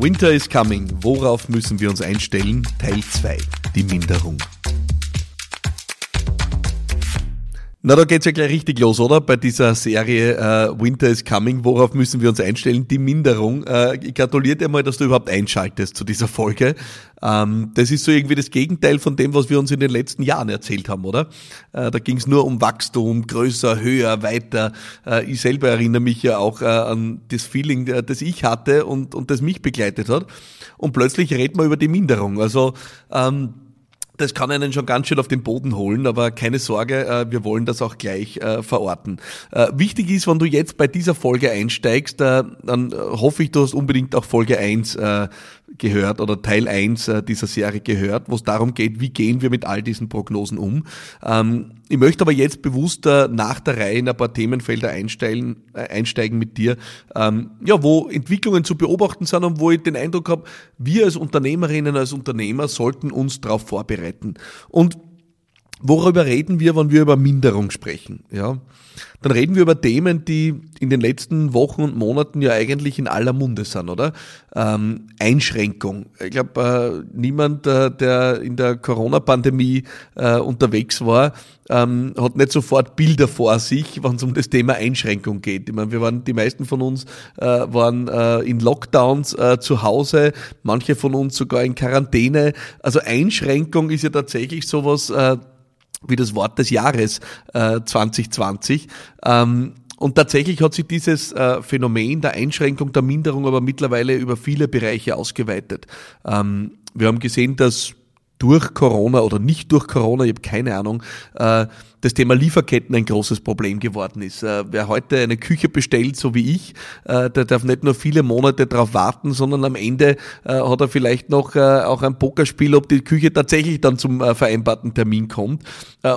Winter is coming. Worauf müssen wir uns einstellen? Teil 2. Die Minderung. Na, da geht's ja gleich richtig los, oder? Bei dieser Serie äh, Winter is Coming. Worauf müssen wir uns einstellen? Die Minderung. Äh, ich gratuliere dir mal, dass du überhaupt einschaltest zu dieser Folge. Ähm, das ist so irgendwie das Gegenteil von dem, was wir uns in den letzten Jahren erzählt haben, oder? Äh, da ging's nur um Wachstum, größer, höher, weiter. Äh, ich selber erinnere mich ja auch äh, an das Feeling, äh, das ich hatte und, und das mich begleitet hat. Und plötzlich reden wir über die Minderung. Also ähm, das kann einen schon ganz schön auf den Boden holen, aber keine Sorge, äh, wir wollen das auch gleich äh, verorten. Äh, wichtig ist, wenn du jetzt bei dieser Folge einsteigst, dann hoffe ich, du hast unbedingt auch Folge 1 gehört oder Teil 1 dieser Serie gehört, wo es darum geht, wie gehen wir mit all diesen Prognosen um. Ähm, ich möchte aber jetzt bewusst nach der Reihe in ein paar Themenfelder einsteigen, einsteigen mit dir, ähm, ja, wo Entwicklungen zu beobachten sind und wo ich den Eindruck habe, wir als Unternehmerinnen, als Unternehmer sollten uns darauf vorbereiten. Und worüber reden wir, wenn wir über Minderung sprechen? Ja, dann reden wir über Themen, die in den letzten Wochen und Monaten ja eigentlich in aller Munde sind, oder? Ähm, Einschränkung. Ich glaube, äh, niemand, äh, der in der Corona-Pandemie äh, unterwegs war, ähm, hat nicht sofort Bilder vor sich, wenn es um das Thema Einschränkung geht. Ich meine, wir waren, die meisten von uns äh, waren äh, in Lockdowns äh, zu Hause, manche von uns sogar in Quarantäne. Also Einschränkung ist ja tatsächlich sowas, wie das Wort des Jahres äh, 2020. Ähm, und tatsächlich hat sich dieses äh, Phänomen der Einschränkung, der Minderung aber mittlerweile über viele Bereiche ausgeweitet. Ähm, wir haben gesehen, dass durch Corona oder nicht durch Corona, ich habe keine Ahnung, äh, das Thema Lieferketten ein großes Problem geworden ist. Äh, wer heute eine Küche bestellt, so wie ich, äh, der darf nicht nur viele Monate darauf warten, sondern am Ende hat er vielleicht noch auch ein Pokerspiel, ob die Küche tatsächlich dann zum vereinbarten Termin kommt.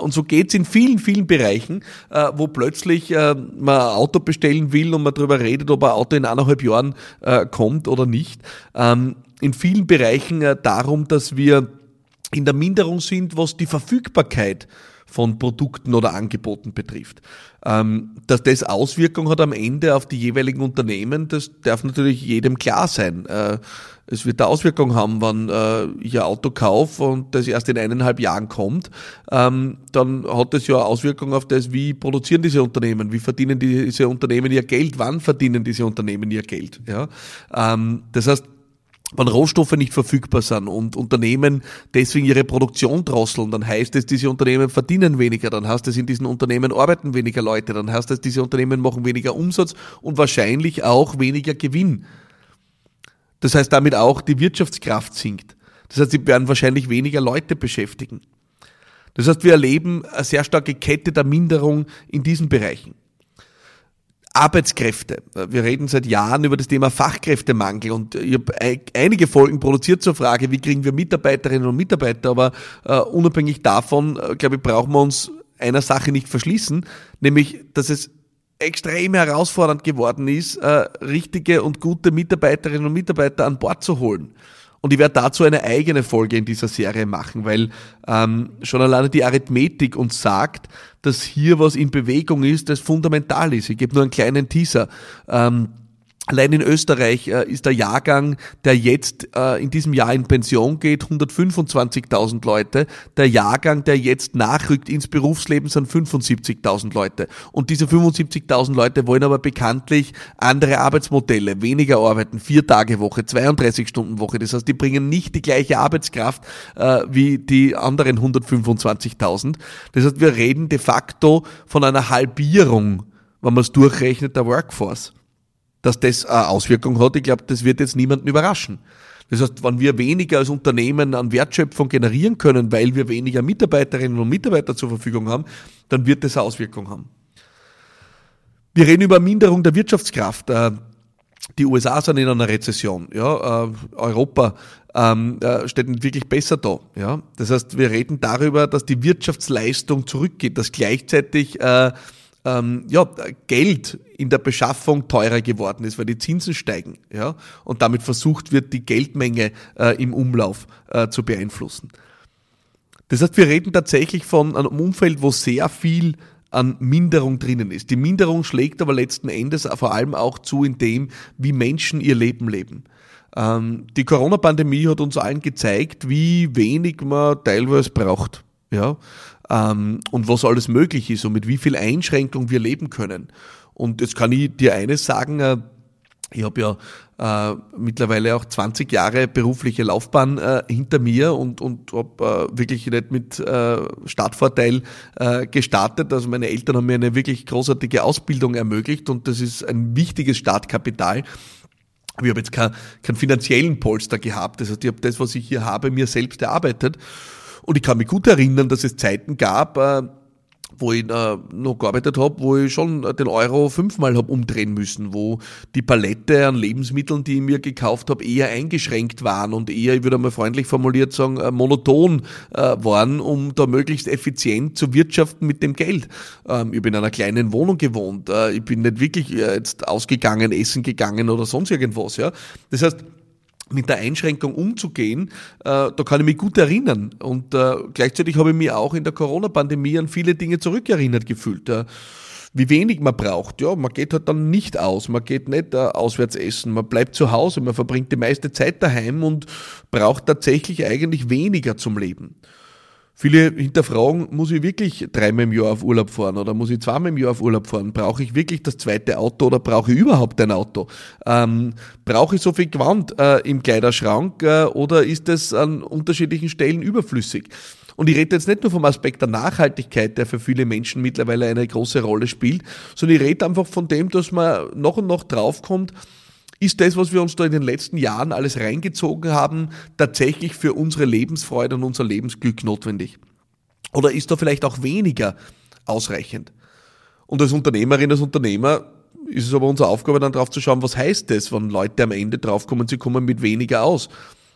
Und so geht's in vielen, vielen Bereichen, wo plötzlich man ein Auto bestellen will und man darüber redet, ob ein Auto in eineinhalb Jahren kommt oder nicht. Ähm, in vielen Bereichen darum, dass wir in der Minderung sind, was die Verfügbarkeit von Produkten oder Angeboten betrifft. Ähm, dass das Auswirkungen hat am Ende auf die jeweiligen Unternehmen, das darf natürlich jedem klar sein. Äh, es wird da Auswirkungen haben, wenn äh, ich ein Auto kaufe und das erst in eineinhalb Jahren kommt, ähm, dann hat das ja Auswirkungen auf das, wie produzieren diese Unternehmen, wie verdienen diese Unternehmen ihr Geld, wann verdienen diese Unternehmen ihr Geld. Ja? Ähm, das heißt, wenn Rohstoffe nicht verfügbar sind und Unternehmen deswegen ihre Produktion drosseln, dann heißt es, diese Unternehmen verdienen weniger, dann heißt es, in diesen Unternehmen arbeiten weniger Leute, dann heißt es, diese Unternehmen machen weniger Umsatz und wahrscheinlich auch weniger Gewinn. Das heißt, damit auch die Wirtschaftskraft sinkt. Das heißt, sie werden wahrscheinlich weniger Leute beschäftigen. Das heißt, wir erleben eine sehr starke Kette der Minderung in diesen Bereichen. Arbeitskräfte. Wir reden seit Jahren über das Thema Fachkräftemangel und ich habe einige Folgen produziert zur Frage, wie kriegen wir Mitarbeiterinnen und Mitarbeiter, aber uh, unabhängig davon, uh, glaube ich, brauchen wir uns einer Sache nicht verschließen, nämlich, dass es extrem herausfordernd geworden ist, uh, richtige und gute Mitarbeiterinnen und Mitarbeiter an Bord zu holen. Und ich werde dazu eine eigene Folge in dieser Serie machen, weil ähm, schon alleine die Arithmetik uns sagt, dass hier was in Bewegung ist, das fundamental ist. Ich gebe nur einen kleinen Teaser. Ähm, Allein in Österreich äh, ist der Jahrgang, der jetzt äh, in diesem Jahr in Pension geht, 125.000 Leute. Der Jahrgang, der jetzt nachrückt ins Berufsleben, sind 75.000 Leute. Und diese 75.000 Leute wollen aber bekanntlich andere Arbeitsmodelle, weniger arbeiten, vier Tage Woche, 32 Stunden Woche. Das heißt, die bringen nicht die gleiche Arbeitskraft äh, wie die anderen 125.000. Das heißt, wir reden de facto von einer Halbierung, wenn man es durchrechnet, der Workforce dass das eine Auswirkung hat. Ich glaube, das wird jetzt niemanden überraschen. Das heißt, wenn wir weniger als Unternehmen an Wertschöpfung generieren können, weil wir weniger Mitarbeiterinnen und Mitarbeiter zur Verfügung haben, dann wird das eine Auswirkung haben. Wir reden über Minderung der Wirtschaftskraft. Äh, die USA sind in einer Rezession. Ja, äh, Europa ähm, äh, steht nicht wirklich besser da. Ja, das heißt, wir reden darüber, dass die Wirtschaftsleistung zurückgeht, dass gleichzeitig äh, ähm, ja, Geld in der Beschaffung teurer geworden ist, weil die Zinsen steigen. Ja? Und damit versucht wird, die Geldmenge äh, im Umlauf äh, zu beeinflussen. Das heißt, wir reden tatsächlich von einem Umfeld, wo sehr viel an Minderung drinnen ist. Die Minderung schlägt aber letzten Endes vor allem auch zu in dem, wie Menschen ihr Leben leben. Ähm, die Corona-Pandemie hat uns allen gezeigt, wie wenig man teilweise braucht. Ja, ähm, und was alles möglich ist und mit wie viel Einschränkung wir leben können. Und jetzt kann ich dir eines sagen, äh, ich habe ja äh, mittlerweile auch 20 Jahre berufliche Laufbahn äh, hinter mir und, und habe äh, wirklich nicht mit äh, Startvorteil äh, gestartet. Also meine Eltern haben mir eine wirklich großartige Ausbildung ermöglicht und das ist ein wichtiges Startkapital. Ich habe jetzt keinen kein finanziellen Polster gehabt. Das heißt, ich habe das, was ich hier habe, mir selbst erarbeitet. Und ich kann mich gut erinnern, dass es Zeiten gab, äh, wo ich äh, noch gearbeitet habe, wo ich schon den Euro fünfmal habe umdrehen müssen, wo die Palette an Lebensmitteln, die ich mir gekauft habe, eher eingeschränkt waren und eher, ich würde mal freundlich formuliert sagen, äh, monoton waren, um da möglichst effizient zu wirtschaften mit dem Geld. Ähm, ich bin in einer kleinen Wohnung gewohnt, ich bin nicht wirklich jetzt ausgegangen, essen gegangen oder sonst irgendwas. Ja, Das heißt, mit der Einschränkung umzugehen, äh, da kann ich mich gut erinnern. Und äh, gleichzeitig habe ich mich auch in der Corona-Pandemie an viele Dinge zurückerinnert gefühlt. Äh, wie wenig man braucht. Ja, man geht halt dann nicht aus, man geht nicht äh, auswärts essen, man bleibt zu Hause, man verbringt die meiste Zeit daheim und braucht tatsächlich eigentlich weniger zum Leben. Viele hinterfragen, muss ich wirklich dreimal im Jahr auf Urlaub fahren oder muss ich zweimal im Jahr auf Urlaub fahren? Brauche ich wirklich das zweite Auto oder brauche ich überhaupt ein Auto? Ähm, brauche ich so viel Gewand äh, im Kleiderschrank äh, oder ist es an unterschiedlichen Stellen überflüssig? Und ich rede jetzt nicht nur vom Aspekt der Nachhaltigkeit, der für viele Menschen mittlerweile eine große Rolle spielt, sondern ich rede einfach von dem, dass man noch und noch draufkommt, ist das, was wir uns da in den letzten Jahren alles reingezogen haben, tatsächlich für unsere Lebensfreude und unser Lebensglück notwendig? Oder ist da vielleicht auch weniger ausreichend? Und als Unternehmerin, als Unternehmer ist es aber unsere Aufgabe, dann drauf zu schauen, was heißt das, wenn Leute am Ende draufkommen, sie kommen mit weniger aus.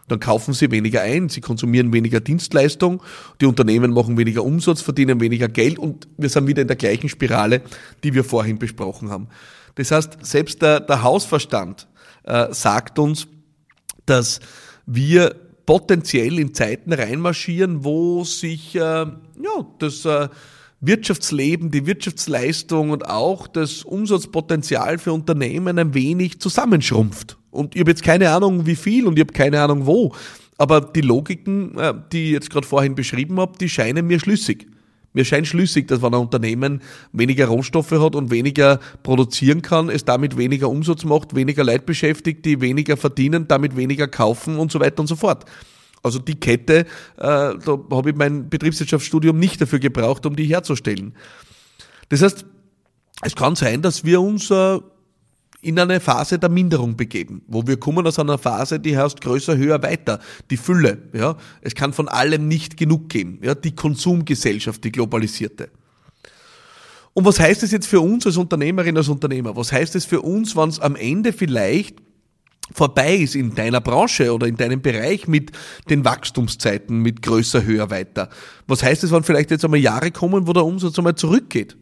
Dann kaufen sie weniger ein, sie konsumieren weniger Dienstleistung, die Unternehmen machen weniger Umsatz, verdienen weniger Geld und wir sind wieder in der gleichen Spirale, die wir vorhin besprochen haben. Das heißt, selbst der, der Hausverstand äh, sagt uns, dass wir potenziell in Zeiten reinmarschieren, wo sich äh, ja, das äh, Wirtschaftsleben, die Wirtschaftsleistung und auch das Umsatzpotenzial für Unternehmen ein wenig zusammenschrumpft. Und ich habe jetzt keine Ahnung, wie viel und ich habe keine Ahnung wo. Aber die Logiken, äh, die ich jetzt gerade vorhin beschrieben habe, die scheinen mir schlüssig. Mir scheint schlüssig, dass wenn ein Unternehmen weniger Rohstoffe hat und weniger produzieren kann, es damit weniger Umsatz macht, weniger Leute beschäftigt, die weniger verdienen, damit weniger kaufen und so weiter und so fort. Also die Kette, äh, da habe ich mein Betriebswirtschaftsstudium nicht dafür gebraucht, um die herzustellen. Das heißt, es kann sein, dass wir uns äh, in eine Phase der Minderung begeben, wo wir kommen aus einer Phase, die heißt größer, höher, weiter, die Fülle. Ja, es kann von allem nicht genug geben. Ja, die Konsumgesellschaft, die globalisierte. Und was heißt es jetzt für uns als Unternehmerin, als Unternehmer? Was heißt es für uns, wenn es am Ende vielleicht vorbei ist in deiner Branche oder in deinem Bereich mit den Wachstumszeiten, mit größer, höher, weiter? Was heißt es, wenn vielleicht jetzt einmal Jahre kommen, wo der Umsatz einmal zurückgeht?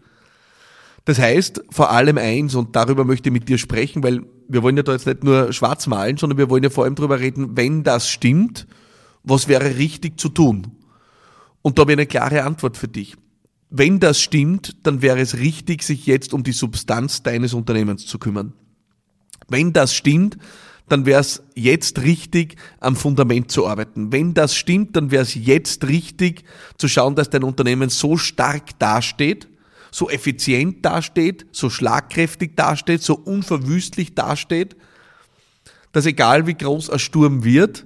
Das heißt vor allem eins, und darüber möchte ich mit dir sprechen, weil wir wollen ja da jetzt nicht nur schwarz malen, sondern wir wollen ja vor allem darüber reden, wenn das stimmt, was wäre richtig zu tun? Und da habe ich eine klare Antwort für dich. Wenn das stimmt, dann wäre es richtig, sich jetzt um die Substanz deines Unternehmens zu kümmern. Wenn das stimmt, dann wäre es jetzt richtig, am Fundament zu arbeiten. Wenn das stimmt, dann wäre es jetzt richtig, zu schauen, dass dein Unternehmen so stark dasteht, so effizient dasteht, so schlagkräftig dasteht, so unverwüstlich dasteht, dass egal wie groß ein Sturm wird,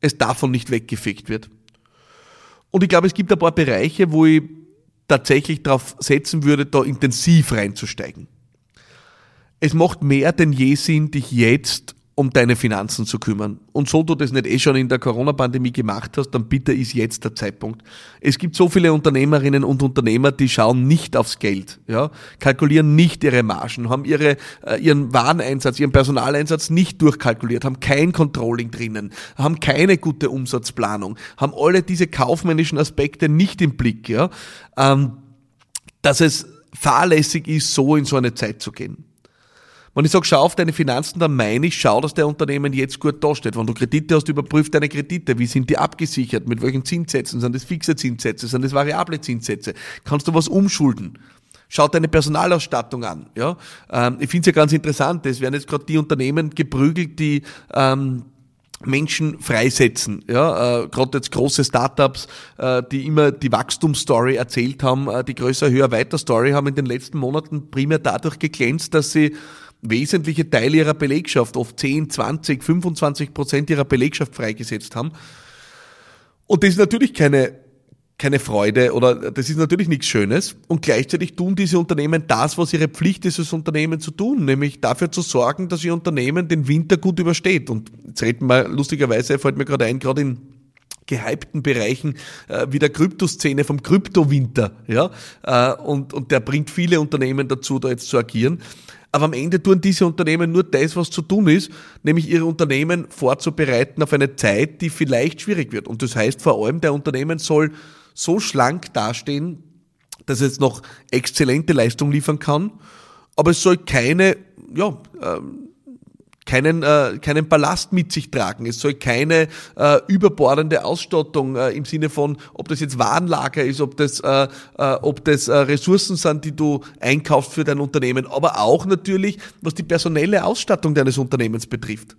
es davon nicht weggefegt wird. Und ich glaube, es gibt ein paar Bereiche, wo ich tatsächlich darauf setzen würde, da intensiv reinzusteigen. Es macht mehr denn je Sinn, dich jetzt um deine Finanzen zu kümmern. Und so du das nicht eh schon in der Corona-Pandemie gemacht hast, dann bitte ist jetzt der Zeitpunkt. Es gibt so viele Unternehmerinnen und Unternehmer, die schauen nicht aufs Geld, ja, kalkulieren nicht ihre Margen, haben ihre, äh, ihren Wareneinsatz, ihren Personaleinsatz nicht durchkalkuliert, haben kein Controlling drinnen, haben keine gute Umsatzplanung, haben alle diese kaufmännischen Aspekte nicht im Blick, ja, ähm, dass es fahrlässig ist, so in so eine Zeit zu gehen. Wenn ich sage, schau auf deine Finanzen, dann meine ich, schau, dass der Unternehmen jetzt gut dasteht. Wenn du Kredite hast, überprüf deine Kredite. Wie sind die abgesichert? Mit welchen Zinssätzen? Sind das fixe Zinssätze? Sind das variable Zinssätze? Kannst du was umschulden? Schau deine Personalausstattung an. Ja? Ähm, ich finde es ja ganz interessant, es werden jetzt gerade die Unternehmen geprügelt, die ähm, Menschen freisetzen. Ja, äh, gerade jetzt große Startups, äh, die immer die Wachstumsstory erzählt haben, äh, die größer, höher, weiter Story haben in den letzten Monaten primär dadurch geglänzt, dass sie wesentliche Teile ihrer Belegschaft, oft 10, 20, 25 Prozent ihrer Belegschaft freigesetzt haben. Und das ist natürlich keine keine Freude oder das ist natürlich nichts Schönes. Und gleichzeitig tun diese Unternehmen das, was ihre Pflicht ist, als Unternehmen zu tun, nämlich dafür zu sorgen, dass ihr Unternehmen den Winter gut übersteht. Und jetzt reden wir, lustigerweise fällt mir gerade ein, gerade in gehypten Bereichen äh, wie der Kryptoszene vom Kryptowinter, ja, äh, und, und der bringt viele Unternehmen dazu, da jetzt zu agieren. Aber am Ende tun diese Unternehmen nur das, was zu tun ist, nämlich ihre Unternehmen vorzubereiten auf eine Zeit, die vielleicht schwierig wird. Und das heißt vor allem, der Unternehmen soll so schlank dastehen, dass es noch exzellente Leistung liefern kann, aber es soll keine, ja, ähm, keinen, äh, keinen Ballast mit sich tragen. Es soll keine äh, überbordende Ausstattung äh, im Sinne von, ob das jetzt Warenlager ist, ob das, äh, äh, ob das äh, Ressourcen sind, die du einkaufst für dein Unternehmen, aber auch natürlich, was die personelle Ausstattung deines Unternehmens betrifft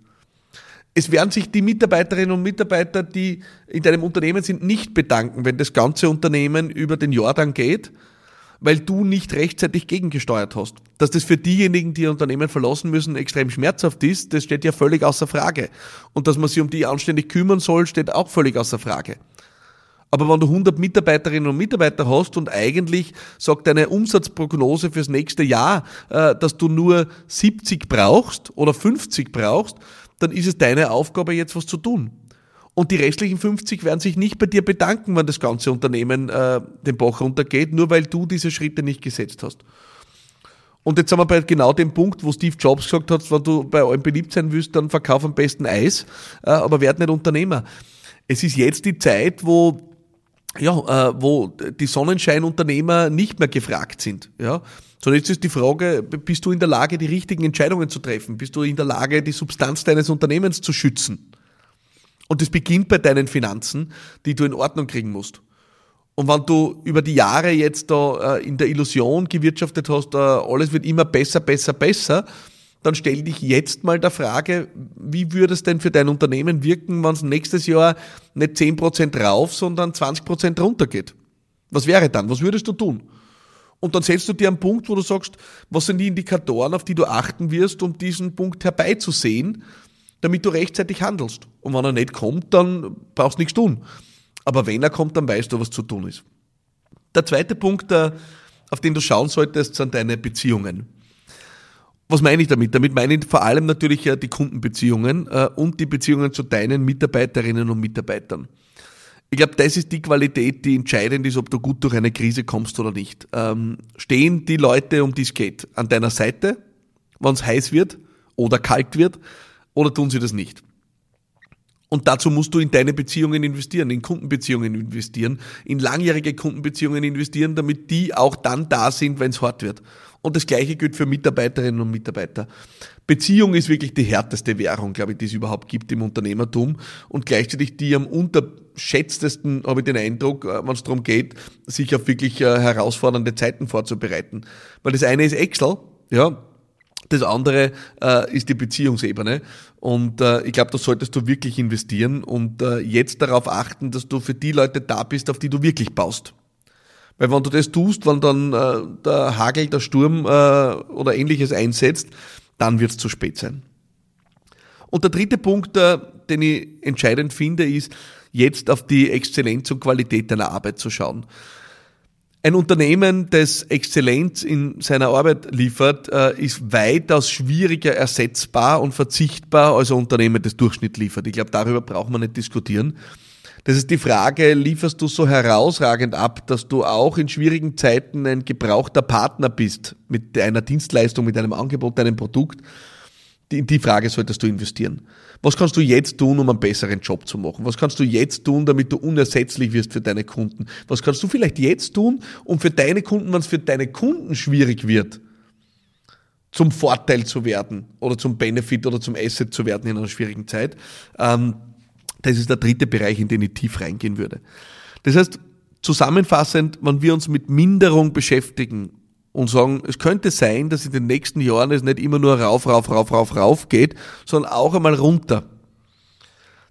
es werden sich die Mitarbeiterinnen und Mitarbeiter, die in deinem Unternehmen sind, nicht bedanken, wenn das ganze Unternehmen über den Jordan geht, weil du nicht rechtzeitig gegengesteuert hast. Dass das für diejenigen, die ihr Unternehmen verlassen müssen, extrem schmerzhaft ist, das steht ja völlig außer Frage. Und dass man sich um die anständig kümmern soll, steht auch völlig außer Frage. Aber wenn du 100 Mitarbeiterinnen und Mitarbeiter hast und eigentlich sagt deine Umsatzprognose fürs nächste Jahr, äh, dass du nur 70 brauchst oder 50 brauchst, dann ist es deine Aufgabe, jetzt was zu tun. Und die restlichen 50 werden sich nicht bei dir bedanken, wenn das ganze Unternehmen äh, den Bach runtergeht, nur weil du diese Schritte nicht gesetzt hast. Und jetzt sind wir bei genau dem Punkt, wo Steve Jobs gesagt hat, wenn du bei allem beliebt sein willst, dann verkauf am besten Eis, äh, aber werd nicht Unternehmer. Es ist jetzt die Zeit, wo ja, äh, wo die Sonnenscheinunternehmer nicht mehr gefragt sind. Ja, sondern jetzt ist die Frage, bist du in der Lage, die richtigen Entscheidungen zu treffen? Bist du in der Lage, die Substanz deines Unternehmens zu schützen? Und das beginnt bei deinen Finanzen, die du in Ordnung kriegen musst. Und wenn du über die Jahre jetzt da äh, in der Illusion gewirtschaftet hast, äh, alles wird immer besser, besser, besser, dann stell dich jetzt mal der Frage, wie würde es denn für dein Unternehmen wirken, wenn es nächstes Jahr nicht 10% rauf, sondern 20% runter geht? Was wäre dann? Was würdest du tun? Und dann setzt du dir einen Punkt, wo du sagst, was sind die Indikatoren, auf die du achten wirst, um diesen Punkt herbeizusehen, damit du rechtzeitig handelst. Und wenn er nicht kommt, dann brauchst du nichts tun. Aber wenn er kommt, dann weißt du, was zu tun ist. Der zweite Punkt, äh, auf den du schauen solltest, sind deine Beziehungen. Was meine ich damit? Damit meine ich vor allem natürlich die Kundenbeziehungen äh, und die Beziehungen zu deinen Mitarbeiterinnen und Mitarbeitern. Ich glaube, das ist die Qualität, die entscheidend ist, ob du gut durch eine Krise kommst oder nicht. Ähm, stehen die Leute, um die es geht, an deiner Seite, wenn es heiß wird oder kalt wird, oder tun sie das nicht? Und dazu musst du in deine Beziehungen investieren, in Kundenbeziehungen investieren, in langjährige Kundenbeziehungen investieren, damit die auch dann da sind, wenn es hart wird. Und das Gleiche gilt für Mitarbeiterinnen und Mitarbeiter. Beziehung ist wirklich die härteste Währung, glaube ich, die es überhaupt gibt im Unternehmertum und gleichzeitig die am unterschätztesten, habe ich den Eindruck, äh, wenn es darum geht, sich auf wirklich äh, herausfordernde Zeiten vorzubereiten. Weil das eine ist Excel, ja, das andere äh, ist die Beziehungsebene. Und äh, ich glaube, da solltest du wirklich investieren und äh, jetzt darauf achten, dass du für die Leute da bist, auf die du wirklich baust. Weil wenn du das tust, wenn dann äh, der Hagel, der Sturm äh, oder ähnliches einsetzt, dann wird es zu spät sein. Und der dritte Punkt, äh, den ich entscheidend finde, ist, jetzt auf die Exzellenz und Qualität deiner Arbeit zu schauen. Ein Unternehmen, das Exzellenz in seiner Arbeit liefert, äh, ist weitaus schwieriger ersetzbar und verzichtbar als ein Unternehmen, das Durchschnitt liefert. Ich glaube, darüber braucht man nicht diskutieren. Das ist die Frage, lieferst du so herausragend ab, dass du auch in schwierigen Zeiten ein gebrauchter Partner bist mit einer Dienstleistung, mit einem Angebot, einem Produkt? In die Frage solltest du investieren. Was kannst du jetzt tun, um einen besseren Job zu machen? Was kannst du jetzt tun, damit du unersetzlich wirst für deine Kunden? Was kannst du vielleicht jetzt tun, um für deine Kunden, wenn es für deine Kunden schwierig wird, zum Vorteil zu werden oder zum Benefit oder zum Asset zu werden in einer schwierigen Zeit? Ähm, das ist der dritte Bereich, in den ich tief reingehen würde. Das heißt, zusammenfassend, wenn wir uns mit Minderung beschäftigen und sagen, es könnte sein, dass in den nächsten Jahren es nicht immer nur rauf, rauf, rauf, rauf, rauf geht, sondern auch einmal runter,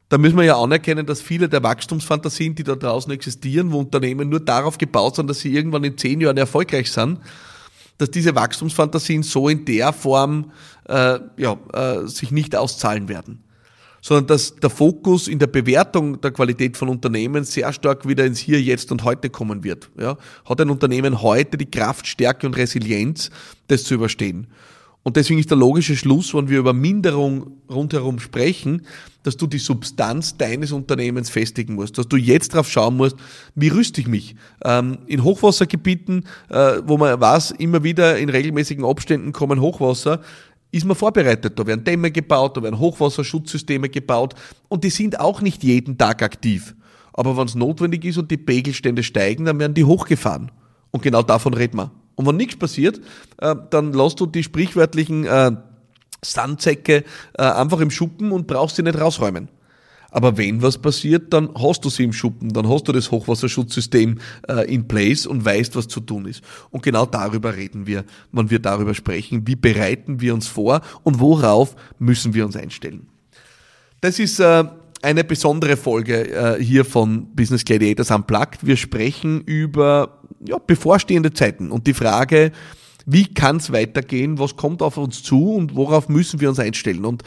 Da müssen wir ja anerkennen, dass viele der Wachstumsfantasien, die da draußen existieren, wo Unternehmen nur darauf gebaut sind, dass sie irgendwann in zehn Jahren erfolgreich sind, dass diese Wachstumsfantasien so in der Form äh, ja, äh, sich nicht auszahlen werden sondern dass der Fokus in der Bewertung der Qualität von Unternehmen sehr stark wieder ins Hier, Jetzt und Heute kommen wird. Ja? Hat ein Unternehmen heute die Kraft, Stärke und Resilienz, das zu überstehen? Und deswegen ist der logische Schluss, wenn wir über Minderung rundherum sprechen, dass du die Substanz deines Unternehmens festigen musst, dass du jetzt drauf schauen musst, wie rüste ich mich. Ähm, in Hochwassergebieten, äh, wo man weiß, immer wieder in regelmäßigen Abständen kommen Hochwasser, ist man vorbereitet. Da werden Dämme gebaut, da werden Hochwasserschutzsysteme gebaut und die sind auch nicht jeden Tag aktiv. Aber wenn es notwendig ist und die Pegelstände steigen, dann werden die hochgefahren. Und genau davon reden wir. Und wenn nichts passiert, äh, dann lässt du die sprichwörtlichen äh, Sandsäcke äh, einfach im Schuppen und brauchst sie nicht rausräumen. Aber wenn was passiert, dann hast du sie im Schuppen, dann hast du das Hochwasserschutzsystem äh, in place und weißt, was zu tun ist. Und genau darüber reden wir, wenn wir darüber sprechen, wie bereiten wir uns vor und worauf müssen wir uns einstellen. Das ist äh, eine besondere Folge äh, hier von Business Gladiators Unplugged. Wir sprechen über ja, bevorstehende Zeiten und die Frage, wie kann es weitergehen, was kommt auf uns zu und worauf müssen wir uns einstellen. Und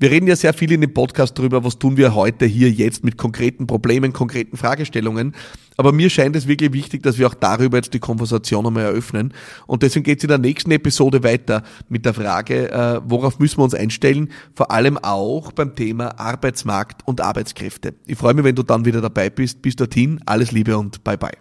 wir reden ja sehr viel in dem Podcast darüber, was tun wir heute hier jetzt mit konkreten Problemen, konkreten Fragestellungen. Aber mir scheint es wirklich wichtig, dass wir auch darüber jetzt die Konversation einmal eröffnen. Und deswegen geht es in der nächsten Episode weiter mit der Frage, äh, worauf müssen wir uns einstellen, vor allem auch beim Thema Arbeitsmarkt und Arbeitskräfte. Ich freue mich, wenn du dann wieder dabei bist. Bis dorthin, alles Liebe und bye bye.